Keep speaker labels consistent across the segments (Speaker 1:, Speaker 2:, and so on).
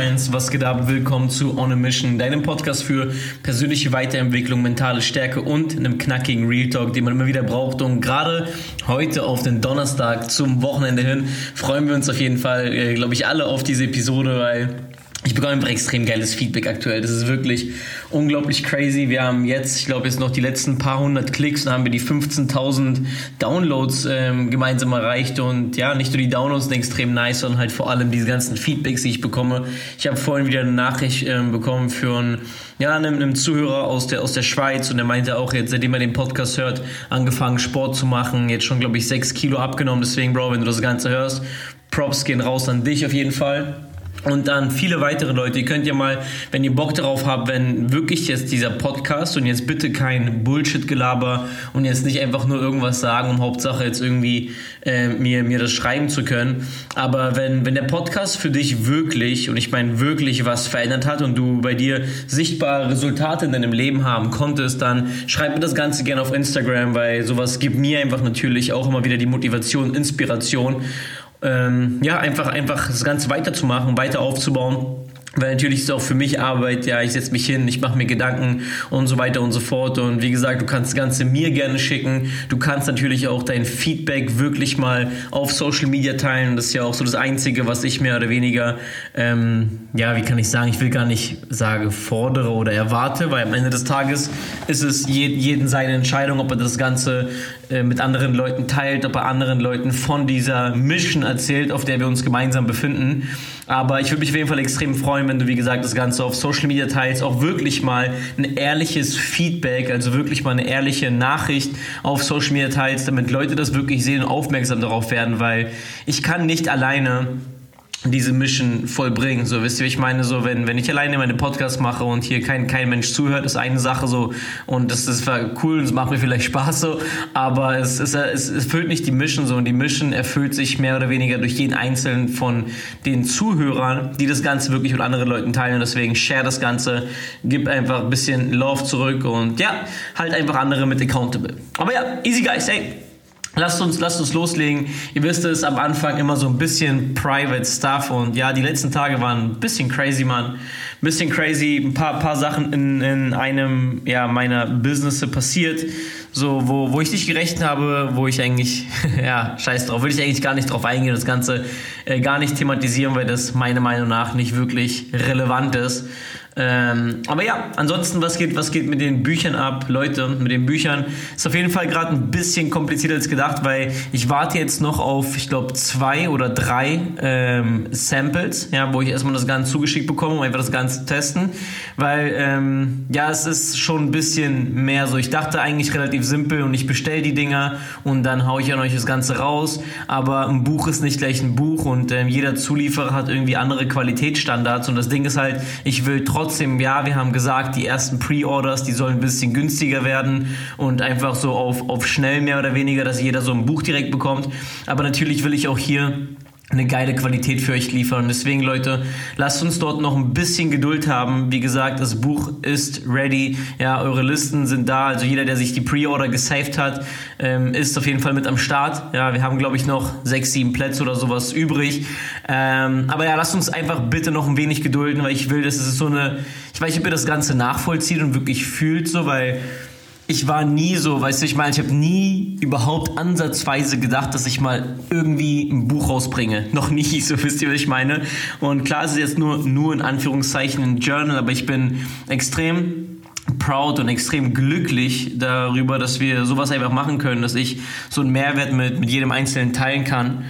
Speaker 1: Friends, was geht ab? Willkommen zu On a Mission, deinem Podcast für persönliche Weiterentwicklung, mentale Stärke und einem knackigen Real Talk, den man immer wieder braucht. Und gerade heute auf den Donnerstag zum Wochenende hin freuen wir uns auf jeden Fall, äh, glaube ich, alle auf diese Episode, weil ich bekomme einfach extrem geiles Feedback aktuell. Das ist wirklich unglaublich crazy. Wir haben jetzt, ich glaube, jetzt noch die letzten paar hundert Klicks und haben wir die 15.000 Downloads ähm, gemeinsam erreicht. Und ja, nicht nur die Downloads sind extrem nice, sondern halt vor allem diese ganzen Feedbacks, die ich bekomme. Ich habe vorhin wieder eine Nachricht ähm, bekommen für einen, ja, einem, einem Zuhörer aus der, aus der Schweiz und der meinte auch jetzt, seitdem er den Podcast hört, angefangen Sport zu machen. Jetzt schon, glaube ich, sechs Kilo abgenommen. Deswegen, Bro, wenn du das Ganze hörst, Props gehen raus an dich auf jeden Fall und dann viele weitere Leute. Ihr könnt ja mal, wenn ihr Bock darauf habt, wenn wirklich jetzt dieser Podcast und jetzt bitte kein Bullshit-Gelaber und jetzt nicht einfach nur irgendwas sagen, um Hauptsache jetzt irgendwie äh, mir, mir das schreiben zu können. Aber wenn, wenn der Podcast für dich wirklich, und ich meine wirklich was verändert hat und du bei dir sichtbare Resultate in deinem Leben haben konntest, dann schreib mir das Ganze gerne auf Instagram, weil sowas gibt mir einfach natürlich auch immer wieder die Motivation, Inspiration ähm, ja, einfach, einfach das Ganze weiterzumachen, weiter aufzubauen. Weil natürlich ist es auch für mich Arbeit, ja, ich setze mich hin, ich mache mir Gedanken und so weiter und so fort. Und wie gesagt, du kannst das Ganze mir gerne schicken. Du kannst natürlich auch dein Feedback wirklich mal auf Social Media teilen. Das ist ja auch so das Einzige, was ich mehr oder weniger, ähm, ja, wie kann ich sagen, ich will gar nicht sagen, fordere oder erwarte, weil am Ende des Tages ist es jeden seine Entscheidung, ob er das Ganze äh, mit anderen Leuten teilt, ob er anderen Leuten von dieser Mission erzählt, auf der wir uns gemeinsam befinden. Aber ich würde mich auf jeden Fall extrem freuen, wenn du, wie gesagt, das Ganze auf Social Media teilst, auch wirklich mal ein ehrliches Feedback, also wirklich mal eine ehrliche Nachricht auf Social Media teilst, damit Leute das wirklich sehen und aufmerksam darauf werden, weil ich kann nicht alleine diese Mission vollbringen. So, wisst ihr, wie ich meine? So, wenn, wenn ich alleine meine Podcasts mache und hier kein, kein Mensch zuhört, ist eine Sache so und das ist cool und es macht mir vielleicht Spaß so, aber es, es, es erfüllt nicht die Mission so und die Mission erfüllt sich mehr oder weniger durch jeden einzelnen von den Zuhörern, die das Ganze wirklich mit anderen Leuten teilen und deswegen share das Ganze, gib einfach ein bisschen Love zurück und ja, halt einfach andere mit accountable. Aber ja, easy guys, hey! Lasst uns, lasst uns loslegen. Ihr wisst es, am Anfang immer so ein bisschen Private Stuff und ja, die letzten Tage waren ein bisschen crazy, Mann. Ein bisschen crazy, ein paar, paar Sachen in, in einem ja, meiner Business passiert, so, wo, wo ich nicht gerechnet habe, wo ich eigentlich, ja, scheiß drauf, will ich eigentlich gar nicht drauf eingehen, das Ganze äh, gar nicht thematisieren, weil das meiner Meinung nach nicht wirklich relevant ist. Ähm, aber ja, ansonsten, was geht, was geht mit den Büchern ab? Leute, mit den Büchern ist auf jeden Fall gerade ein bisschen komplizierter als gedacht, weil ich warte jetzt noch auf, ich glaube, zwei oder drei ähm, Samples, ja, wo ich erstmal das Ganze zugeschickt bekomme, um einfach das Ganze zu testen. Weil, ähm, ja, es ist schon ein bisschen mehr so. Ich dachte eigentlich relativ simpel und ich bestelle die Dinger und dann haue ich an euch das Ganze raus. Aber ein Buch ist nicht gleich ein Buch und ähm, jeder Zulieferer hat irgendwie andere Qualitätsstandards. Und das Ding ist halt, ich will trotzdem trotzdem, ja, wir haben gesagt, die ersten Pre-Orders, die sollen ein bisschen günstiger werden und einfach so auf, auf schnell mehr oder weniger, dass jeder so ein Buch direkt bekommt. Aber natürlich will ich auch hier eine geile Qualität für euch liefern. Deswegen, Leute, lasst uns dort noch ein bisschen Geduld haben. Wie gesagt, das Buch ist ready. Ja, eure Listen sind da. Also jeder, der sich die Pre-Order gesaved hat, ähm, ist auf jeden Fall mit am Start. Ja, wir haben, glaube ich, noch sechs, sieben Plätze oder sowas übrig. Ähm, aber ja, lasst uns einfach bitte noch ein wenig gedulden, weil ich will, dass es so eine, ich weiß nicht, ob ihr das Ganze nachvollzieht und wirklich fühlt, so, weil ich war nie so, weißt du, ich meine, ich habe nie überhaupt ansatzweise gedacht, dass ich mal irgendwie ein Buch rausbringe. Noch nie, so wisst ihr, was ich meine. Und klar, es ist jetzt nur, nur in Anführungszeichen ein Journal, aber ich bin extrem proud und extrem glücklich darüber, dass wir sowas einfach machen können, dass ich so einen Mehrwert mit, mit jedem Einzelnen teilen kann.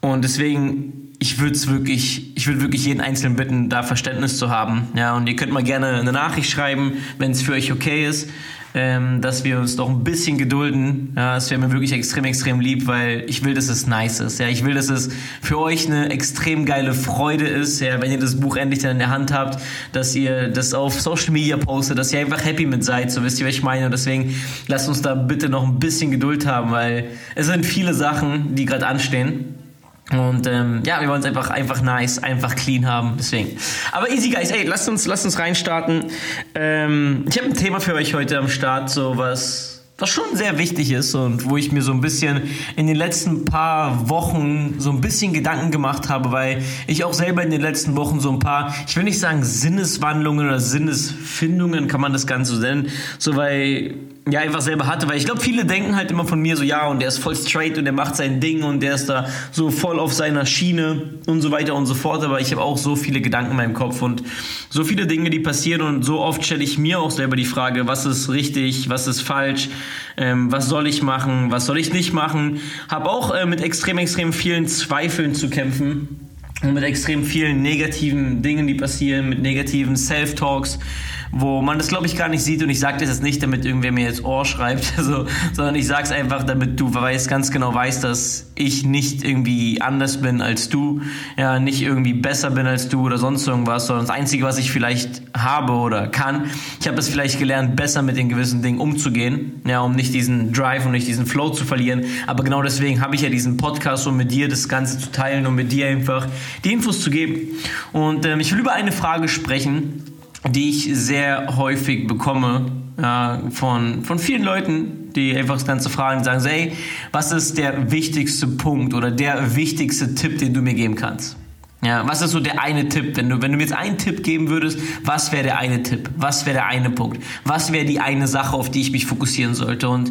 Speaker 1: Und deswegen ich würde wirklich, ich würde wirklich jeden Einzelnen bitten, da Verständnis zu haben. Ja, und ihr könnt mal gerne eine Nachricht schreiben, wenn es für euch okay ist ähm, dass wir uns doch ein bisschen gedulden. Ja, das wäre mir wirklich extrem, extrem lieb, weil ich will, dass es nice ist. Ja, ich will, dass es für euch eine extrem geile Freude ist, ja, wenn ihr das Buch endlich dann in der Hand habt, dass ihr das auf Social Media postet, dass ihr einfach happy mit seid. So wisst ihr, was ich meine. Und deswegen lasst uns da bitte noch ein bisschen Geduld haben, weil es sind viele Sachen, die gerade anstehen. Und ähm, ja, wir wollen es einfach, einfach nice, einfach clean haben. Deswegen. Aber easy, guys, ey, lasst uns, lasst uns reinstarten. Ähm, ich habe ein Thema für euch heute am Start, so was was schon sehr wichtig ist und wo ich mir so ein bisschen in den letzten paar Wochen so ein bisschen Gedanken gemacht habe, weil ich auch selber in den letzten Wochen so ein paar, ich will nicht sagen Sinneswandlungen oder Sinnesfindungen, kann man das Ganze nennen, so weil ja, einfach selber hatte, weil ich glaube, viele denken halt immer von mir so, ja, und der ist voll straight und der macht sein Ding und der ist da so voll auf seiner Schiene und so weiter und so fort, aber ich habe auch so viele Gedanken in meinem Kopf und so viele Dinge, die passieren und so oft stelle ich mir auch selber die Frage, was ist richtig, was ist falsch, ähm, was soll ich machen, was soll ich nicht machen, habe auch äh, mit extrem, extrem vielen Zweifeln zu kämpfen und mit extrem vielen negativen Dingen, die passieren, mit negativen Self-Talks, wo man das, glaube ich, gar nicht sieht. Und ich sage das jetzt nicht, damit irgendwer mir jetzt Ohr schreibt, also, sondern ich sage es einfach, damit du weißt, ganz genau weißt, dass ich nicht irgendwie anders bin als du, ja, nicht irgendwie besser bin als du oder sonst irgendwas, sondern das Einzige, was ich vielleicht habe oder kann, ich habe es vielleicht gelernt, besser mit den gewissen Dingen umzugehen, ja, um nicht diesen Drive und nicht diesen Flow zu verlieren. Aber genau deswegen habe ich ja diesen Podcast, um mit dir das Ganze zu teilen und mit dir einfach die Infos zu geben. Und ähm, ich will über eine Frage sprechen, die ich sehr häufig bekomme äh, von, von vielen Leuten, die einfach das Ganze fragen und sagen, so, hey, was ist der wichtigste Punkt oder der wichtigste Tipp, den du mir geben kannst? Ja, was ist so der eine Tipp? Wenn du, wenn du mir jetzt einen Tipp geben würdest, was wäre der eine Tipp? Was wäre der eine Punkt? Was wäre die eine Sache, auf die ich mich fokussieren sollte? Und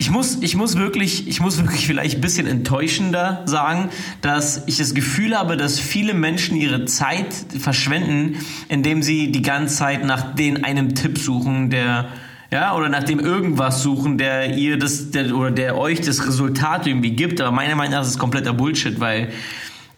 Speaker 1: ich muss, ich muss wirklich, ich muss wirklich vielleicht ein bisschen enttäuschender sagen, dass ich das Gefühl habe, dass viele Menschen ihre Zeit verschwenden, indem sie die ganze Zeit nach den einem Tipp suchen, der ja, oder nach dem irgendwas suchen, der ihr das, der, oder der euch das Resultat irgendwie gibt. Aber meiner Meinung nach ist es kompletter Bullshit, weil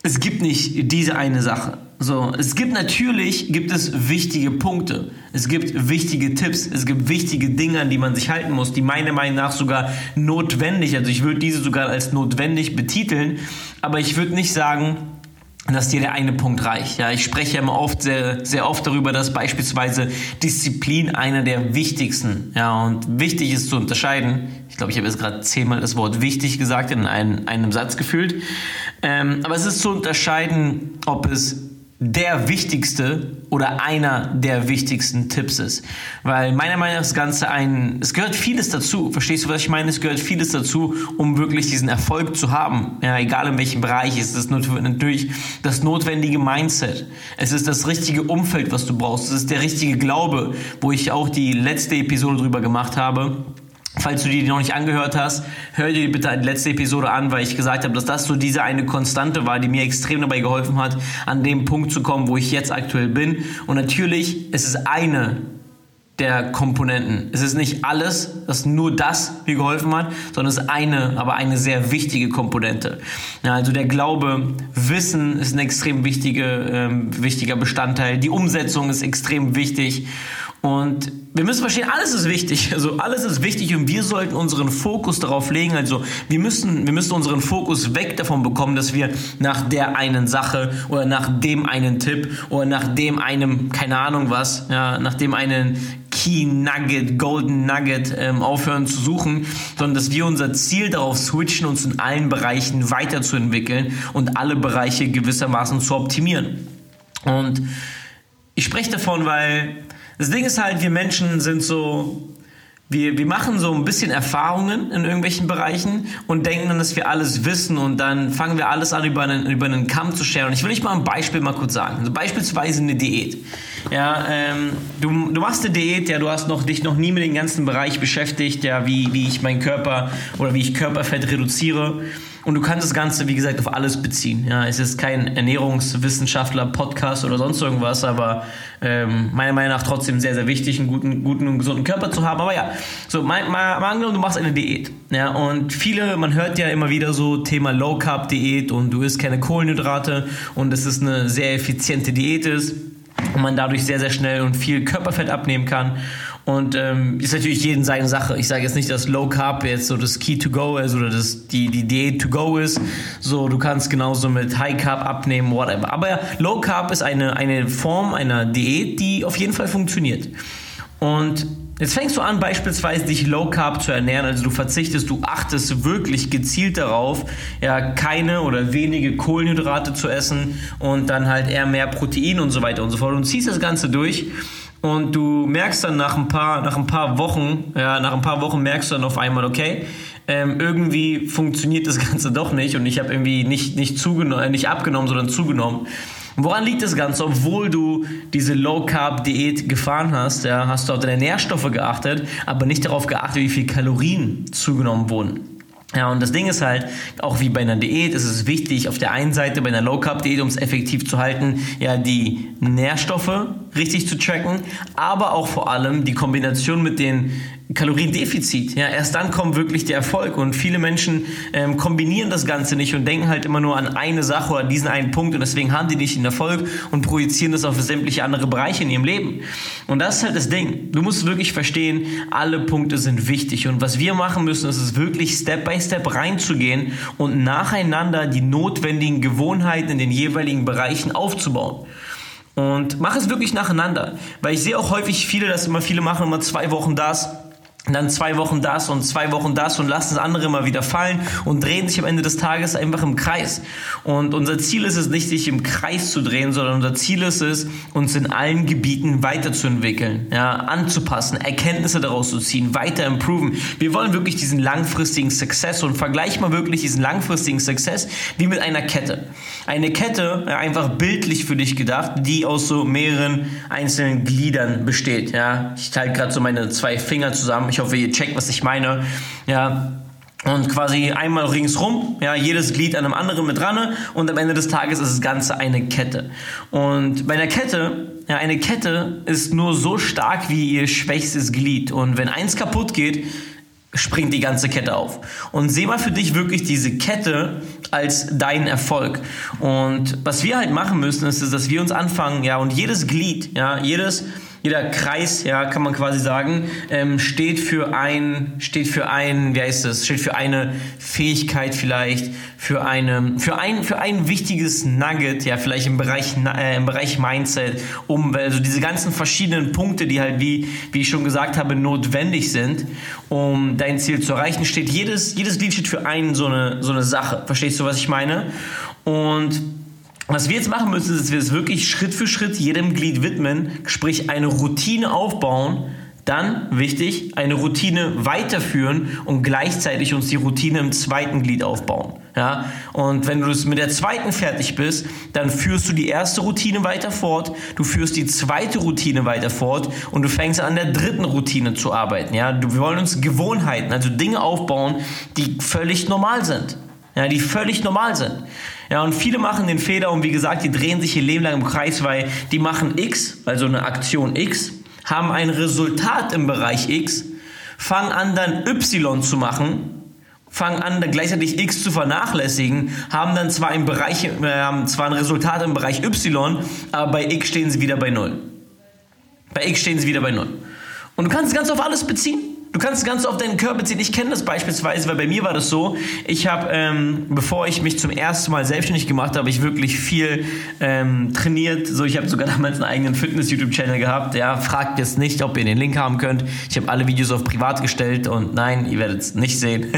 Speaker 1: es gibt nicht diese eine Sache. So, es gibt natürlich, gibt es wichtige Punkte. Es gibt wichtige Tipps. Es gibt wichtige Dinge, an die man sich halten muss, die meiner Meinung nach sogar notwendig, also ich würde diese sogar als notwendig betiteln, aber ich würde nicht sagen, dass dir der eine Punkt reicht. Ja, ich spreche ja immer oft sehr, sehr oft darüber, dass beispielsweise Disziplin einer der wichtigsten, ja, und wichtig ist zu unterscheiden. Ich glaube, ich habe jetzt gerade zehnmal das Wort wichtig gesagt in einem, einem Satz gefühlt. Ähm, aber es ist zu unterscheiden, ob es der wichtigste oder einer der wichtigsten Tipps ist. Weil meiner Meinung nach das Ganze ein, es gehört vieles dazu. Verstehst du, was ich meine? Es gehört vieles dazu, um wirklich diesen Erfolg zu haben. Ja, egal in welchem Bereich. Es ist natürlich das notwendige Mindset. Es ist das richtige Umfeld, was du brauchst. Es ist der richtige Glaube, wo ich auch die letzte Episode drüber gemacht habe Falls du die noch nicht angehört hast, hör dir bitte die letzte Episode an, weil ich gesagt habe, dass das so diese eine Konstante war, die mir extrem dabei geholfen hat, an dem Punkt zu kommen, wo ich jetzt aktuell bin. Und natürlich, es ist eine der Komponenten. Es ist nicht alles, dass nur das mir geholfen hat, sondern es ist eine, aber eine sehr wichtige Komponente. Ja, also der Glaube, Wissen ist ein extrem wichtige, ähm, wichtiger Bestandteil. Die Umsetzung ist extrem wichtig. Und wir müssen verstehen, alles ist wichtig. Also alles ist wichtig und wir sollten unseren Fokus darauf legen. Also wir müssen, wir müssen unseren Fokus weg davon bekommen, dass wir nach der einen Sache oder nach dem einen Tipp oder nach dem einem, keine Ahnung was, ja, nach dem einen Key Nugget, Golden Nugget ähm, aufhören zu suchen, sondern dass wir unser Ziel darauf switchen, uns in allen Bereichen weiterzuentwickeln und alle Bereiche gewissermaßen zu optimieren. Und ich spreche davon, weil das Ding ist halt, wir Menschen sind so, wir, wir machen so ein bisschen Erfahrungen in irgendwelchen Bereichen und denken dann, dass wir alles wissen und dann fangen wir alles an, über einen, über einen Kamm zu scheren. Und ich will euch mal ein Beispiel mal kurz sagen. Also beispielsweise eine Diät. Ja, ähm, du, du machst eine Diät, ja, du hast noch, dich noch nie mit dem ganzen Bereich beschäftigt, ja, wie, wie ich meinen Körper oder wie ich Körperfett reduziere. Und du kannst das Ganze, wie gesagt, auf alles beziehen. Ja, es ist kein Ernährungswissenschaftler, Podcast oder sonst irgendwas, aber ähm, meiner Meinung nach trotzdem sehr, sehr wichtig, einen guten, guten und gesunden Körper zu haben. Aber ja, so, mal, mal, mal angenommen, du machst eine Diät. Ja, und viele, man hört ja immer wieder so Thema Low Carb Diät und du isst keine Kohlenhydrate und es ist eine sehr effiziente Diät ist und man dadurch sehr, sehr schnell und viel Körperfett abnehmen kann. Und ähm, ist natürlich jeden seine Sache. Ich sage jetzt nicht, dass Low Carb jetzt so das Key to Go ist oder das, die, die Diät to go ist. So, du kannst genauso mit High Carb abnehmen, whatever. Aber Low Carb ist eine, eine Form einer Diät, die auf jeden Fall funktioniert. Und Jetzt fängst du an, beispielsweise dich low carb zu ernähren, also du verzichtest, du achtest wirklich gezielt darauf, ja, keine oder wenige Kohlenhydrate zu essen und dann halt eher mehr Protein und so weiter und so fort und ziehst das Ganze durch und du merkst dann nach ein paar, nach ein paar Wochen, ja, nach ein paar Wochen merkst du dann auf einmal, okay, ähm, irgendwie funktioniert das Ganze doch nicht und ich habe irgendwie nicht, nicht, äh, nicht abgenommen, sondern zugenommen. Woran liegt das Ganze? Obwohl du diese Low-Carb-Diät gefahren hast, ja, hast du auf deine Nährstoffe geachtet, aber nicht darauf geachtet, wie viel Kalorien zugenommen wurden. Ja, und das Ding ist halt, auch wie bei einer Diät, ist es wichtig, auf der einen Seite bei einer Low-Carb-Diät, um es effektiv zu halten, ja, die Nährstoffe richtig zu tracken, aber auch vor allem die Kombination mit den Kaloriendefizit. Ja, erst dann kommt wirklich der Erfolg. Und viele Menschen ähm, kombinieren das Ganze nicht und denken halt immer nur an eine Sache oder diesen einen Punkt und deswegen haben die nicht den Erfolg und projizieren das auf sämtliche andere Bereiche in ihrem Leben. Und das ist halt das Ding. Du musst wirklich verstehen, alle Punkte sind wichtig. Und was wir machen müssen, ist es wirklich Step by Step reinzugehen und nacheinander die notwendigen Gewohnheiten in den jeweiligen Bereichen aufzubauen. Und mach es wirklich nacheinander. Weil ich sehe auch häufig viele, dass immer viele machen immer zwei Wochen das dann zwei Wochen das und zwei Wochen das und lassen das andere mal wieder fallen und drehen sich am Ende des Tages einfach im Kreis. Und unser Ziel ist es nicht, sich im Kreis zu drehen, sondern unser Ziel ist es, uns in allen Gebieten weiterzuentwickeln, ja, anzupassen, Erkenntnisse daraus zu ziehen, weiter improven. Wir wollen wirklich diesen langfristigen Success und vergleich mal wirklich diesen langfristigen Success wie mit einer Kette. Eine Kette, ja, einfach bildlich für dich gedacht, die aus so mehreren einzelnen Gliedern besteht, ja. Ich teile gerade so meine zwei Finger zusammen ich hoffe, ihr checkt, was ich meine. Ja, und quasi einmal ringsrum, ja, jedes Glied an einem anderen mit dran und am Ende des Tages ist das Ganze eine Kette. Und bei einer Kette, ja, eine Kette ist nur so stark wie ihr schwächstes Glied und wenn eins kaputt geht, springt die ganze Kette auf. Und seh mal für dich wirklich diese Kette als dein Erfolg. Und was wir halt machen müssen, ist, dass wir uns anfangen, ja, und jedes Glied, ja, jedes jeder Kreis, ja, kann man quasi sagen, ähm, steht für ein, steht für ein, wie heißt das, steht für eine Fähigkeit vielleicht, für eine, für ein, für ein wichtiges Nugget, ja, vielleicht im Bereich, äh, im Bereich Mindset, um, also diese ganzen verschiedenen Punkte, die halt, wie, wie ich schon gesagt habe, notwendig sind, um dein Ziel zu erreichen, steht jedes, jedes Glied steht für einen so eine, so eine Sache. Verstehst du, was ich meine? Und was wir jetzt machen müssen, ist, dass wir es wirklich Schritt für Schritt jedem Glied widmen, sprich eine Routine aufbauen, dann, wichtig, eine Routine weiterführen und gleichzeitig uns die Routine im zweiten Glied aufbauen. Ja? Und wenn du mit der zweiten fertig bist, dann führst du die erste Routine weiter fort, du führst die zweite Routine weiter fort und du fängst an der dritten Routine zu arbeiten. Ja? wir wollen uns Gewohnheiten, also Dinge aufbauen, die völlig normal sind. Ja, die völlig normal sind. Ja, und viele machen den Fehler und wie gesagt, die drehen sich ihr Leben lang im Kreis, weil die machen X, also eine Aktion X, haben ein Resultat im Bereich X, fangen an dann Y zu machen, fangen an dann gleichzeitig X zu vernachlässigen, haben dann zwar, im Bereich, äh, zwar ein Resultat im Bereich Y, aber bei X stehen sie wieder bei Null. Bei X stehen sie wieder bei Null. Und du kannst es ganz auf alles beziehen. Du kannst ganz auf deinen Körper ziehen. Ich kenne das beispielsweise, weil bei mir war das so. Ich habe, ähm, bevor ich mich zum ersten Mal selbstständig gemacht habe, ich wirklich viel ähm, trainiert. So, ich habe sogar damals einen eigenen Fitness-YouTube-Channel gehabt. Ja, fragt jetzt nicht, ob ihr den Link haben könnt. Ich habe alle Videos auf privat gestellt und nein, ihr werdet es nicht sehen.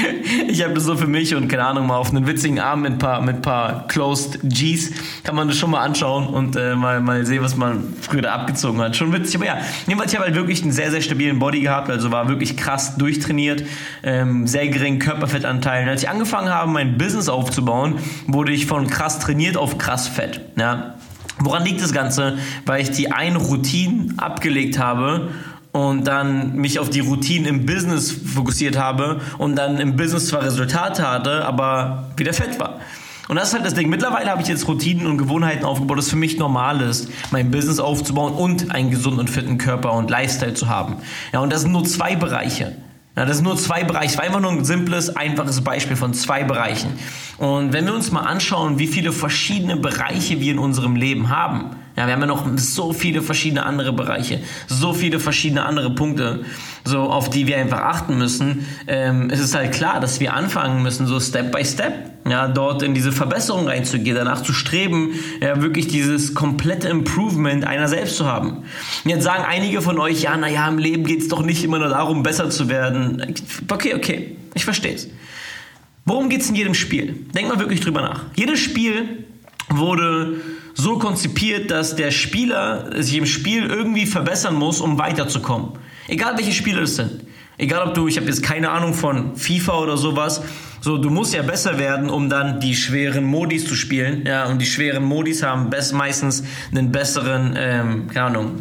Speaker 1: ich habe das so für mich und keine Ahnung mal auf einen witzigen Arm mit paar mit paar Closed Gs kann man das schon mal anschauen und äh, mal mal sehen, was man früher da abgezogen hat. Schon witzig, aber ja, jedenfalls ich habe halt wirklich einen sehr sehr stabilen Body gehabt. Also war war wirklich krass durchtrainiert, ähm, sehr geringen Körperfettanteil. als ich angefangen habe, mein Business aufzubauen, wurde ich von krass trainiert auf krass fett. Ja. Woran liegt das Ganze? Weil ich die eine Routine abgelegt habe und dann mich auf die Routinen im Business fokussiert habe und dann im Business zwar Resultate hatte, aber wieder fett war. Und das ist halt das Ding. Mittlerweile habe ich jetzt Routinen und Gewohnheiten aufgebaut, das für mich normal ist, mein Business aufzubauen und einen gesunden und fitten Körper und Lifestyle zu haben. Ja, und das sind nur zwei Bereiche. Ja, das sind nur zwei Bereiche. Es war einfach nur ein simples, einfaches Beispiel von zwei Bereichen. Und wenn wir uns mal anschauen, wie viele verschiedene Bereiche wir in unserem Leben haben, ja, wir haben ja noch so viele verschiedene andere Bereiche, so viele verschiedene andere Punkte, so auf die wir einfach achten müssen. Ähm, es ist halt klar, dass wir anfangen müssen, so Step by Step, ja, dort in diese Verbesserung reinzugehen, danach zu streben, ja, wirklich dieses komplette Improvement einer selbst zu haben. Und jetzt sagen einige von euch, ja, naja, im Leben geht es doch nicht immer nur darum, besser zu werden. Okay, okay, ich verstehe es. Worum geht es in jedem Spiel? Denk mal wirklich drüber nach. Jedes Spiel wurde so konzipiert, dass der Spieler sich im Spiel irgendwie verbessern muss, um weiterzukommen. Egal welche Spiele es sind. Egal ob du, ich habe jetzt keine Ahnung von FIFA oder sowas, so du musst ja besser werden, um dann die schweren Modis zu spielen. Ja, und die schweren Modis haben best, meistens einen besseren, ähm, keine Ahnung,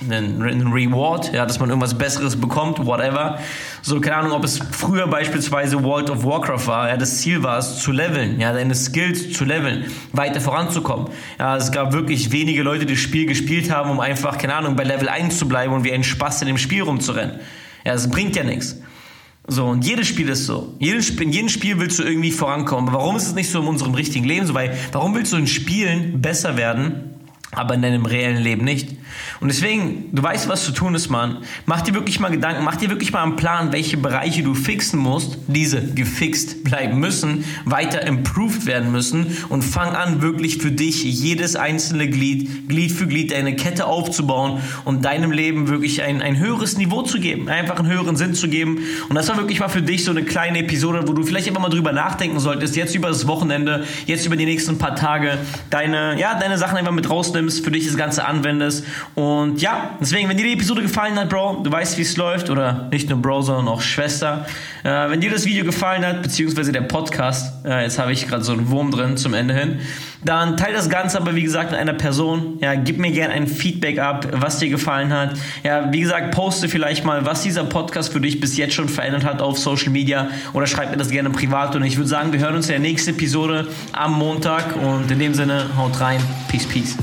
Speaker 1: einen, einen Reward, ja, dass man irgendwas Besseres bekommt, whatever. So, keine Ahnung, ob es früher beispielsweise World of Warcraft war, ja, das Ziel war es zu leveln, ja, deine Skills zu leveln, weiter voranzukommen. Ja, es gab wirklich wenige Leute, die das Spiel gespielt haben, um einfach, keine Ahnung, bei Level 1 zu bleiben und wie ein Spaß in dem Spiel rumzurennen. Ja, das bringt ja nichts. So, und jedes Spiel ist so. Jedes, in jedem Spiel willst du irgendwie vorankommen. Aber warum ist es nicht so in unserem richtigen Leben so? Weil, warum willst du in Spielen besser werden, aber in deinem reellen Leben nicht? Und deswegen, du weißt, was zu tun ist, Mann. Mach dir wirklich mal Gedanken, mach dir wirklich mal einen Plan, welche Bereiche du fixen musst, diese gefixt bleiben müssen, weiter improved werden müssen und fang an, wirklich für dich jedes einzelne Glied, Glied für Glied, deine Kette aufzubauen und deinem Leben wirklich ein, ein höheres Niveau zu geben, einfach einen höheren Sinn zu geben. Und das war wirklich mal für dich so eine kleine Episode, wo du vielleicht einfach mal drüber nachdenken solltest, jetzt über das Wochenende, jetzt über die nächsten paar Tage, deine, ja, deine Sachen einfach mit rausnimmst, für dich das Ganze anwendest und ja, deswegen, wenn dir die Episode gefallen hat, Bro, du weißt, wie es läuft, oder nicht nur Bro, sondern auch Schwester. Äh, wenn dir das Video gefallen hat, beziehungsweise der Podcast, äh, jetzt habe ich gerade so einen Wurm drin zum Ende hin, dann teile das Ganze aber, wie gesagt, mit einer Person. Ja, gib mir gerne ein Feedback ab, was dir gefallen hat. Ja, wie gesagt, poste vielleicht mal, was dieser Podcast für dich bis jetzt schon verändert hat auf Social Media oder schreib mir das gerne privat. Und ich würde sagen, wir hören uns in der nächsten Episode am Montag. Und in dem Sinne, haut rein. Peace, peace.